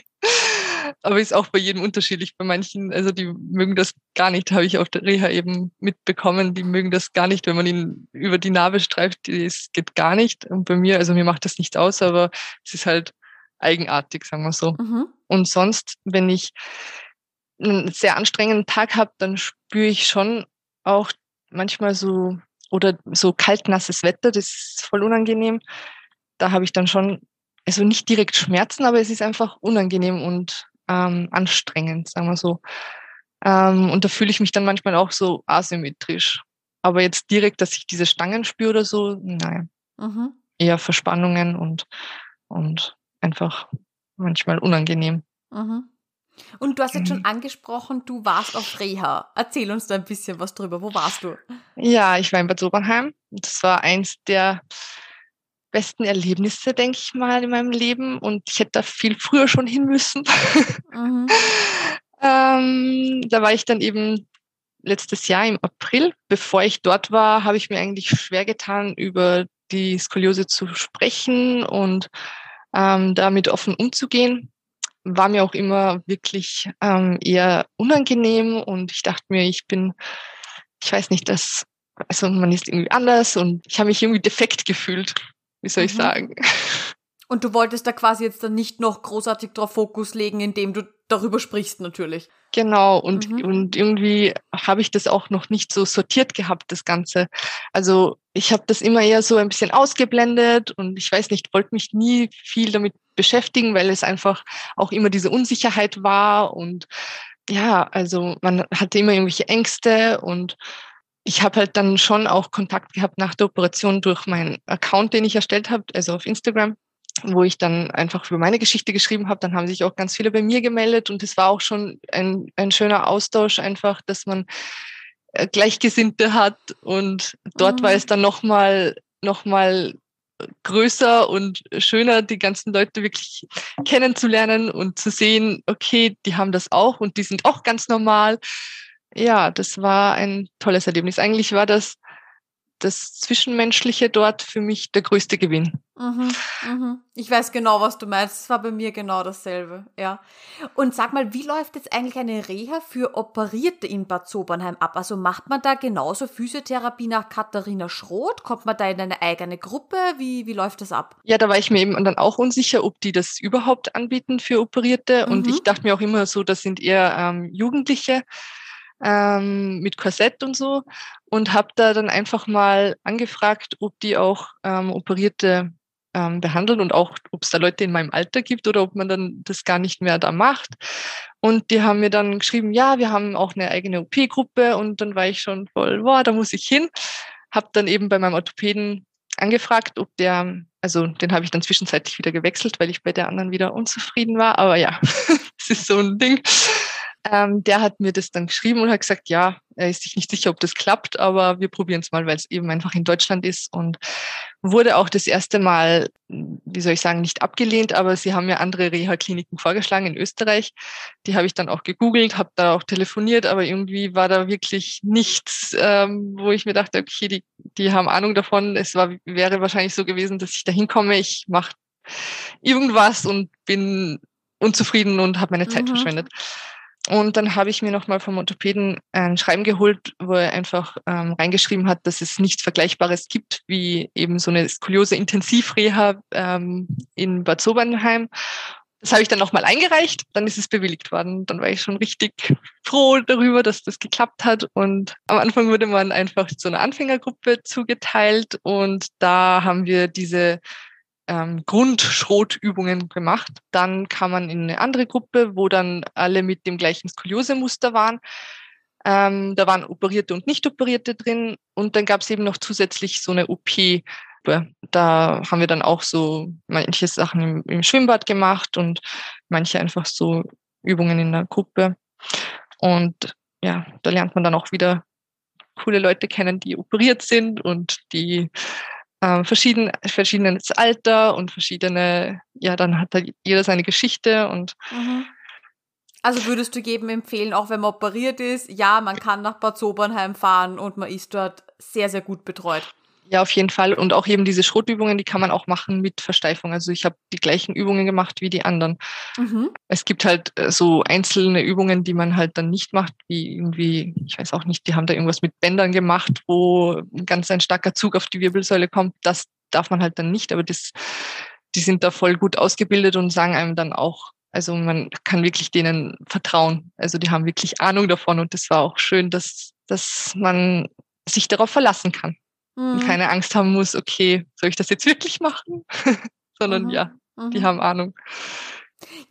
Aber ist auch bei jedem unterschiedlich. Bei manchen, also die mögen das gar nicht, habe ich auf der Reha eben mitbekommen. Die mögen das gar nicht, wenn man ihn über die Narbe streift. Das geht gar nicht. Und bei mir, also mir macht das nicht aus, aber es ist halt eigenartig, sagen wir so. Mhm. Und sonst, wenn ich einen sehr anstrengenden Tag habe, dann spüre ich schon auch manchmal so oder so kaltnasses Wetter, das ist voll unangenehm. Da habe ich dann schon, also nicht direkt Schmerzen, aber es ist einfach unangenehm und ähm, anstrengend, sagen wir so. Ähm, und da fühle ich mich dann manchmal auch so asymmetrisch. Aber jetzt direkt, dass ich diese Stangen spüre oder so, nein. Mhm. Eher Verspannungen und, und einfach manchmal unangenehm. Mhm. Und du hast jetzt schon mhm. angesprochen, du warst auf Reha. Erzähl uns da ein bisschen was drüber. Wo warst du? Ja, ich war in Bad Sobernheim. Das war eins der besten Erlebnisse, denke ich mal, in meinem Leben. Und ich hätte da viel früher schon hin müssen. Mhm. ähm, da war ich dann eben letztes Jahr im April. Bevor ich dort war, habe ich mir eigentlich schwer getan, über die Skoliose zu sprechen und ähm, damit offen umzugehen war mir auch immer wirklich ähm, eher unangenehm und ich dachte mir, ich bin, ich weiß nicht, dass, also man ist irgendwie anders und ich habe mich irgendwie defekt gefühlt, wie soll ich mhm. sagen. Und du wolltest da quasi jetzt dann nicht noch großartig drauf Fokus legen, indem du darüber sprichst natürlich. Genau, und, mhm. und irgendwie habe ich das auch noch nicht so sortiert gehabt, das Ganze. Also ich habe das immer eher so ein bisschen ausgeblendet und ich weiß nicht, wollte mich nie viel damit beschäftigen, weil es einfach auch immer diese Unsicherheit war und ja, also man hatte immer irgendwelche Ängste und ich habe halt dann schon auch Kontakt gehabt nach der Operation durch meinen Account, den ich erstellt habe, also auf Instagram wo ich dann einfach über meine Geschichte geschrieben habe. Dann haben sich auch ganz viele bei mir gemeldet und es war auch schon ein, ein schöner Austausch einfach, dass man äh, Gleichgesinnte hat und dort mhm. war es dann nochmal noch mal größer und schöner, die ganzen Leute wirklich kennenzulernen und zu sehen, okay, die haben das auch und die sind auch ganz normal. Ja, das war ein tolles Erlebnis. Eigentlich war das das Zwischenmenschliche dort für mich der größte Gewinn. Mhm, mhm. Ich weiß genau, was du meinst. Es war bei mir genau dasselbe, ja. Und sag mal, wie läuft jetzt eigentlich eine Reha für Operierte in Bad Sobernheim ab? Also macht man da genauso Physiotherapie nach Katharina Schroth? Kommt man da in eine eigene Gruppe? Wie, wie läuft das ab? Ja, da war ich mir eben dann auch unsicher, ob die das überhaupt anbieten für Operierte. Und mhm. ich dachte mir auch immer so, das sind eher ähm, Jugendliche ähm, mit Korsett und so und habe da dann einfach mal angefragt, ob die auch ähm, Operierte ähm, behandeln und auch, ob es da Leute in meinem Alter gibt oder ob man dann das gar nicht mehr da macht. Und die haben mir dann geschrieben, ja, wir haben auch eine eigene OP-Gruppe und dann war ich schon voll, boah, da muss ich hin. Habe dann eben bei meinem Orthopäden angefragt, ob der, also den habe ich dann zwischenzeitlich wieder gewechselt, weil ich bei der anderen wieder unzufrieden war. Aber ja, es ist so ein Ding. Ähm, der hat mir das dann geschrieben und hat gesagt, ja, er ist sich nicht sicher, ob das klappt, aber wir probieren es mal, weil es eben einfach in Deutschland ist und wurde auch das erste Mal, wie soll ich sagen, nicht abgelehnt, aber sie haben mir andere Reha-Kliniken vorgeschlagen in Österreich. Die habe ich dann auch gegoogelt, habe da auch telefoniert, aber irgendwie war da wirklich nichts, ähm, wo ich mir dachte, okay, die, die haben Ahnung davon. Es war, wäre wahrscheinlich so gewesen, dass ich da hinkomme, ich mache irgendwas und bin unzufrieden und habe meine Zeit mhm. verschwendet. Und dann habe ich mir nochmal vom Orthopäden ein Schreiben geholt, wo er einfach ähm, reingeschrieben hat, dass es nichts Vergleichbares gibt, wie eben so eine Skoliose-Intensivreha ähm, in Bad Sobernheim. Das habe ich dann nochmal eingereicht, dann ist es bewilligt worden. Dann war ich schon richtig froh darüber, dass das geklappt hat. Und am Anfang wurde man einfach zu einer Anfängergruppe zugeteilt und da haben wir diese ähm, Grundschrotübungen gemacht. Dann kam man in eine andere Gruppe, wo dann alle mit dem gleichen Skoliosemuster waren. Ähm, da waren Operierte und Nicht-Operierte drin. Und dann gab es eben noch zusätzlich so eine OP. Da haben wir dann auch so manche Sachen im, im Schwimmbad gemacht und manche einfach so Übungen in der Gruppe. Und ja, da lernt man dann auch wieder coole Leute kennen, die operiert sind und die äh, verschieden, verschiedenes Alter und verschiedene, ja, dann hat halt jeder seine Geschichte und mhm. Also würdest du jedem empfehlen, auch wenn man operiert ist, ja, man kann nach Bad Sobernheim fahren und man ist dort sehr, sehr gut betreut. Ja, auf jeden Fall. Und auch eben diese Schrotübungen, die kann man auch machen mit Versteifung. Also ich habe die gleichen Übungen gemacht wie die anderen. Mhm. Es gibt halt äh, so einzelne Übungen, die man halt dann nicht macht, wie irgendwie, ich weiß auch nicht, die haben da irgendwas mit Bändern gemacht, wo ganz ein starker Zug auf die Wirbelsäule kommt. Das darf man halt dann nicht, aber das, die sind da voll gut ausgebildet und sagen einem dann auch, also man kann wirklich denen vertrauen. Also die haben wirklich Ahnung davon und das war auch schön, dass, dass man sich darauf verlassen kann mhm. und keine Angst haben muss, okay, soll ich das jetzt wirklich machen? Sondern mhm. ja, die mhm. haben Ahnung.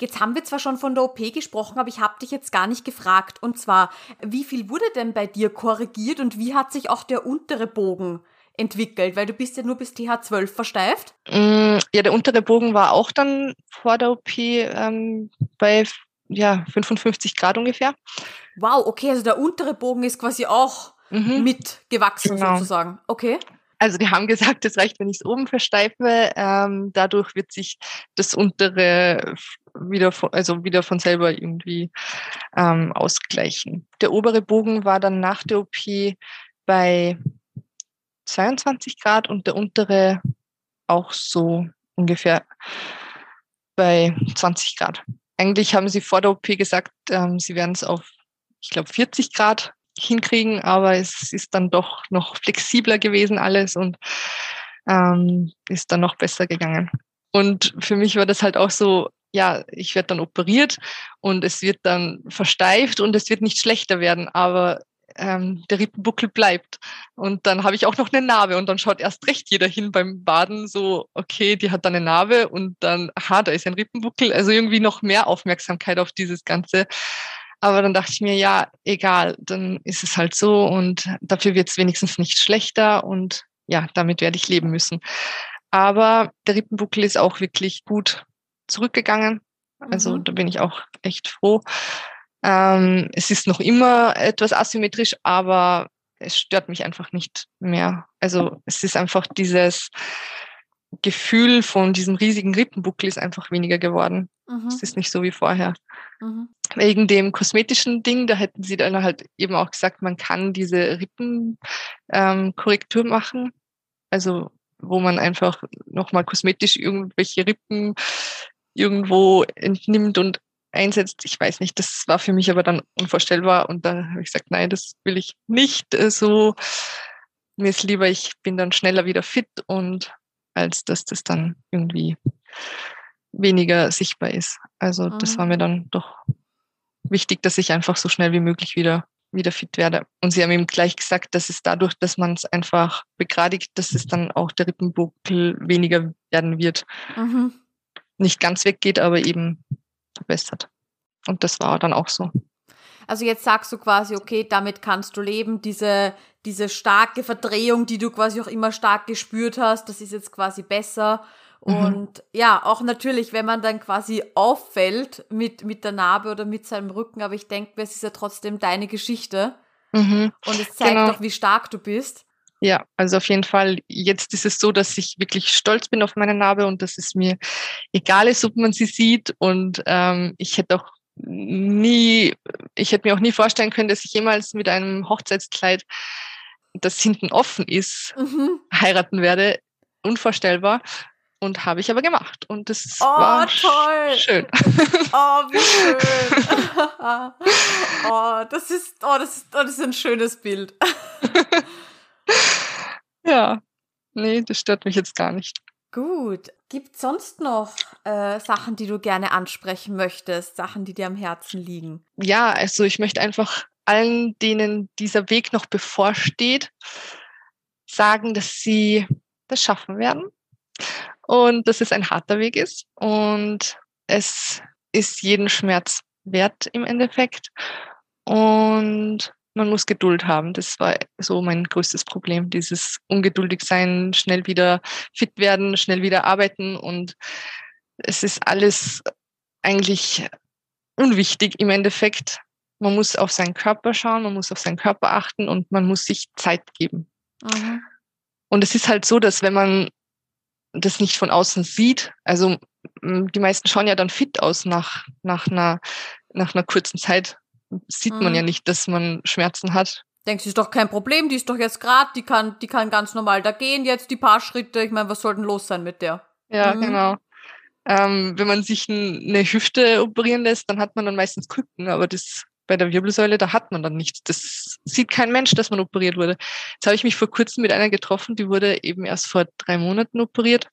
Jetzt haben wir zwar schon von der OP gesprochen, aber ich habe dich jetzt gar nicht gefragt. Und zwar, wie viel wurde denn bei dir korrigiert und wie hat sich auch der untere Bogen entwickelt? Weil du bist ja nur bis TH12 versteift. Mm, ja, der untere Bogen war auch dann vor der OP ähm, bei ja, 55 Grad ungefähr. Wow, okay, also der untere Bogen ist quasi auch mhm. mitgewachsen genau. sozusagen. Okay. Also die haben gesagt, es reicht, wenn ich es oben versteife. Ähm, dadurch wird sich das untere wieder von, also wieder von selber irgendwie ähm, ausgleichen. Der obere Bogen war dann nach der OP bei 22 Grad und der untere auch so ungefähr bei 20 Grad. Eigentlich haben sie vor der OP gesagt, ähm, sie werden es auf, ich glaube, 40 Grad hinkriegen, aber es ist dann doch noch flexibler gewesen alles und ähm, ist dann noch besser gegangen. Und für mich war das halt auch so, ja, ich werde dann operiert und es wird dann versteift und es wird nicht schlechter werden, aber ähm, der Rippenbuckel bleibt. Und dann habe ich auch noch eine Narbe und dann schaut erst recht jeder hin beim Baden so, okay, die hat dann eine Narbe und dann, aha, da ist ein Rippenbuckel. Also irgendwie noch mehr Aufmerksamkeit auf dieses Ganze. Aber dann dachte ich mir, ja, egal, dann ist es halt so und dafür wird es wenigstens nicht schlechter und ja, damit werde ich leben müssen. Aber der Rippenbuckel ist auch wirklich gut zurückgegangen. Also mhm. da bin ich auch echt froh. Ähm, es ist noch immer etwas asymmetrisch, aber es stört mich einfach nicht mehr. Also es ist einfach dieses Gefühl von diesem riesigen Rippenbuckel ist einfach weniger geworden. Mhm. Es ist nicht so wie vorher. Mhm. Wegen dem kosmetischen Ding, da hätten sie dann halt eben auch gesagt, man kann diese Rippenkorrektur ähm, machen. Also wo man einfach nochmal kosmetisch irgendwelche Rippen irgendwo entnimmt und einsetzt. Ich weiß nicht, das war für mich aber dann unvorstellbar und da habe ich gesagt, nein, das will ich nicht so. Mir ist lieber, ich bin dann schneller wieder fit und als dass das dann irgendwie weniger sichtbar ist. Also mhm. das war mir dann doch wichtig, dass ich einfach so schnell wie möglich wieder wieder fit werde. Und sie haben ihm gleich gesagt, dass es dadurch, dass man es einfach begradigt, dass es dann auch der Rippenbuckel weniger werden wird. Mhm. Nicht ganz weggeht, aber eben verbessert. Und das war dann auch so. Also jetzt sagst du quasi, okay, damit kannst du leben. Diese, diese starke Verdrehung, die du quasi auch immer stark gespürt hast, das ist jetzt quasi besser. Mhm. Und ja, auch natürlich, wenn man dann quasi auffällt mit, mit der Narbe oder mit seinem Rücken, aber ich denke, es ist ja trotzdem deine Geschichte. Mhm. Und es zeigt genau. doch, wie stark du bist. Ja, also auf jeden Fall. Jetzt ist es so, dass ich wirklich stolz bin auf meine Narbe und dass es mir egal ist, ob man sie sieht. Und ähm, ich hätte auch nie, ich hätte mir auch nie vorstellen können, dass ich jemals mit einem Hochzeitskleid, das hinten offen ist, mhm. heiraten werde. Unvorstellbar. Und habe ich aber gemacht. Und das oh, war toll. schön. Oh, wie schön. oh, das ist, oh, das ist, oh, das ist ein schönes Bild. ja, nee, das stört mich jetzt gar nicht. Gut. Gibt sonst noch äh, Sachen, die du gerne ansprechen möchtest, Sachen, die dir am Herzen liegen? Ja, also ich möchte einfach allen, denen dieser Weg noch bevorsteht, sagen, dass sie das schaffen werden und dass es ein harter Weg ist und es ist jeden Schmerz wert im Endeffekt und man muss Geduld haben. Das war so mein größtes Problem, dieses ungeduldig sein, schnell wieder fit werden, schnell wieder arbeiten und es ist alles eigentlich unwichtig im Endeffekt. Man muss auf seinen Körper schauen, man muss auf seinen Körper achten und man muss sich Zeit geben. Mhm. Und es ist halt so, dass wenn man das nicht von außen sieht, also die meisten schauen ja dann fit aus nach, nach, einer, nach einer kurzen Zeit sieht man ja mhm. nicht, dass man Schmerzen hat. Denkst du, ist doch kein Problem, die ist doch jetzt gerade, die kann, die kann ganz normal da gehen, jetzt die paar Schritte. Ich meine, was soll denn los sein mit der? Ja, mhm. genau. Ähm, wenn man sich eine Hüfte operieren lässt, dann hat man dann meistens Krücken, aber das bei der Wirbelsäule, da hat man dann nichts. Das sieht kein Mensch, dass man operiert wurde. Jetzt habe ich mich vor kurzem mit einer getroffen, die wurde eben erst vor drei Monaten operiert.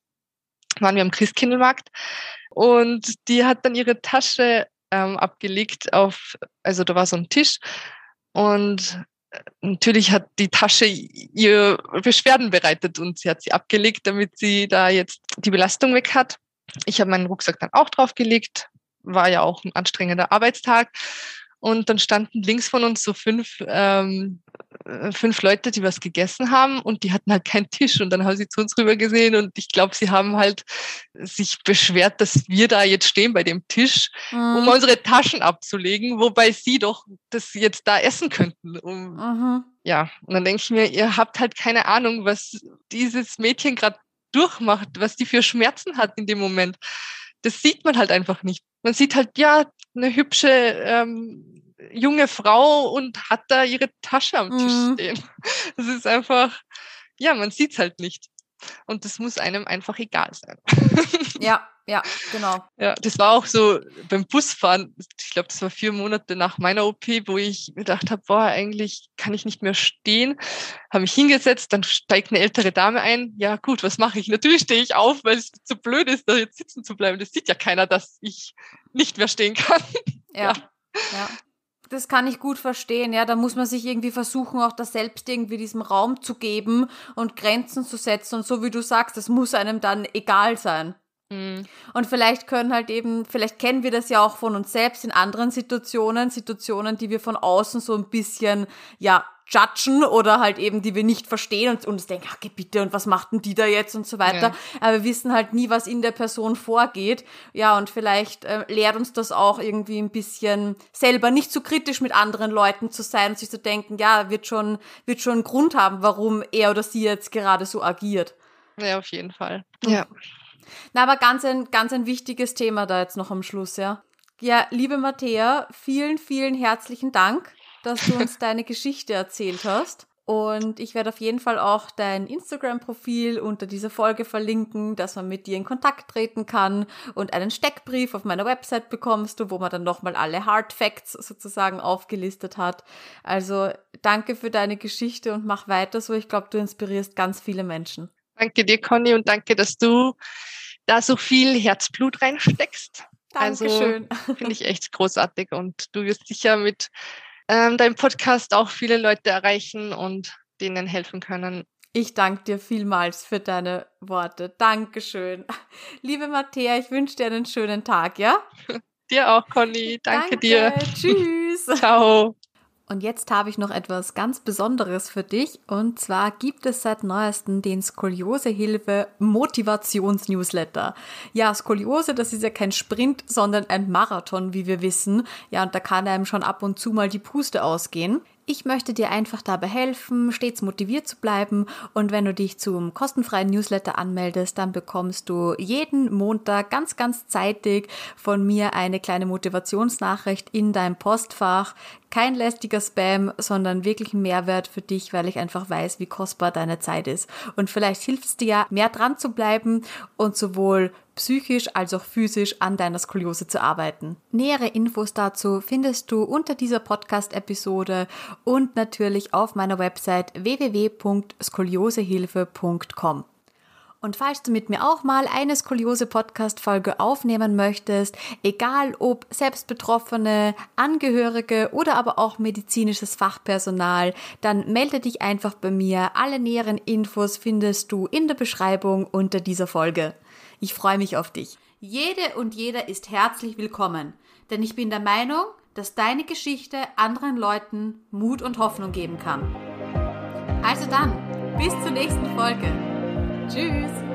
Waren wir am Christkindlmarkt und die hat dann ihre Tasche ähm, abgelegt auf, also da war so ein Tisch und äh, natürlich hat die Tasche ihr Beschwerden bereitet und sie hat sie abgelegt, damit sie da jetzt die Belastung weg hat. Ich habe meinen Rucksack dann auch draufgelegt, war ja auch ein anstrengender Arbeitstag und dann standen links von uns so fünf, ähm, äh, fünf Leute, die was gegessen haben und die hatten halt keinen Tisch. Und dann haben sie zu uns rüber gesehen und ich glaube, sie haben halt sich beschwert, dass wir da jetzt stehen bei dem Tisch, mhm. um unsere Taschen abzulegen, wobei sie doch das jetzt da essen könnten. Um, mhm. Ja, und dann denke ich mir, ihr habt halt keine Ahnung, was dieses Mädchen gerade durchmacht, was die für Schmerzen hat in dem Moment. Das sieht man halt einfach nicht. Man sieht halt, ja, eine hübsche ähm, junge Frau und hat da ihre Tasche am Tisch mhm. stehen. Das ist einfach, ja, man sieht es halt nicht. Und das muss einem einfach egal sein. Ja, ja, genau. Ja, das war auch so beim Busfahren. Ich glaube, das war vier Monate nach meiner OP, wo ich gedacht habe, boah, eigentlich kann ich nicht mehr stehen. Habe mich hingesetzt, dann steigt eine ältere Dame ein. Ja, gut, was mache ich? Natürlich stehe ich auf, weil es zu blöd ist, da jetzt sitzen zu bleiben. Das sieht ja keiner, dass ich nicht mehr stehen kann. Ja, ja. Das kann ich gut verstehen, ja. Da muss man sich irgendwie versuchen, auch das selbst irgendwie diesem Raum zu geben und Grenzen zu setzen. Und so wie du sagst, das muss einem dann egal sein. Mhm. Und vielleicht können halt eben, vielleicht kennen wir das ja auch von uns selbst in anderen Situationen, Situationen, die wir von außen so ein bisschen, ja, judgen oder halt eben, die wir nicht verstehen und uns denken, ach, bitte, und was macht denn die da jetzt und so weiter. Ja. Aber wir wissen halt nie, was in der Person vorgeht. Ja, und vielleicht äh, lehrt uns das auch irgendwie ein bisschen selber nicht zu so kritisch mit anderen Leuten zu sein und sich zu denken, ja, wird schon, wird schon einen Grund haben, warum er oder sie jetzt gerade so agiert. Ja, auf jeden Fall. Ja. Na, aber ganz ein, ganz ein wichtiges Thema da jetzt noch am Schluss, ja. Ja, liebe Matthäa, vielen, vielen herzlichen Dank, dass du uns deine Geschichte erzählt hast. Und ich werde auf jeden Fall auch dein Instagram-Profil unter dieser Folge verlinken, dass man mit dir in Kontakt treten kann und einen Steckbrief auf meiner Website bekommst du, wo man dann nochmal alle Hard Facts sozusagen aufgelistet hat. Also danke für deine Geschichte und mach weiter so. Ich glaube, du inspirierst ganz viele Menschen. Danke dir, Conny, und danke, dass du da so viel Herzblut reinsteckst. Dankeschön. Also, Finde ich echt großartig und du wirst sicher mit ähm, deinem Podcast auch viele Leute erreichen und denen helfen können. Ich danke dir vielmals für deine Worte. Dankeschön. Liebe Matthäa, ich wünsche dir einen schönen Tag, ja? dir auch, Conny. Danke, danke dir. Tschüss. Ciao. Und jetzt habe ich noch etwas ganz Besonderes für dich. Und zwar gibt es seit neuestem den Skoliosehilfe Motivations-Newsletter. Ja, Skoliose, das ist ja kein Sprint, sondern ein Marathon, wie wir wissen. Ja, und da kann einem schon ab und zu mal die Puste ausgehen. Ich möchte dir einfach dabei helfen, stets motiviert zu bleiben und wenn du dich zum kostenfreien Newsletter anmeldest, dann bekommst du jeden Montag ganz, ganz zeitig von mir eine kleine Motivationsnachricht in deinem Postfach. Kein lästiger Spam, sondern wirklich ein Mehrwert für dich, weil ich einfach weiß, wie kostbar deine Zeit ist. Und vielleicht hilft es dir ja, mehr dran zu bleiben und sowohl psychisch als auch physisch an deiner Skoliose zu arbeiten. Nähere Infos dazu findest du unter dieser Podcast-Episode und natürlich auf meiner Website www.skoliosehilfe.com. Und falls du mit mir auch mal eine Skoliose-Podcast-Folge aufnehmen möchtest, egal ob selbstbetroffene, Angehörige oder aber auch medizinisches Fachpersonal, dann melde dich einfach bei mir. Alle näheren Infos findest du in der Beschreibung unter dieser Folge. Ich freue mich auf dich. Jede und jeder ist herzlich willkommen, denn ich bin der Meinung, dass deine Geschichte anderen Leuten Mut und Hoffnung geben kann. Also dann, bis zur nächsten Folge. Tschüss.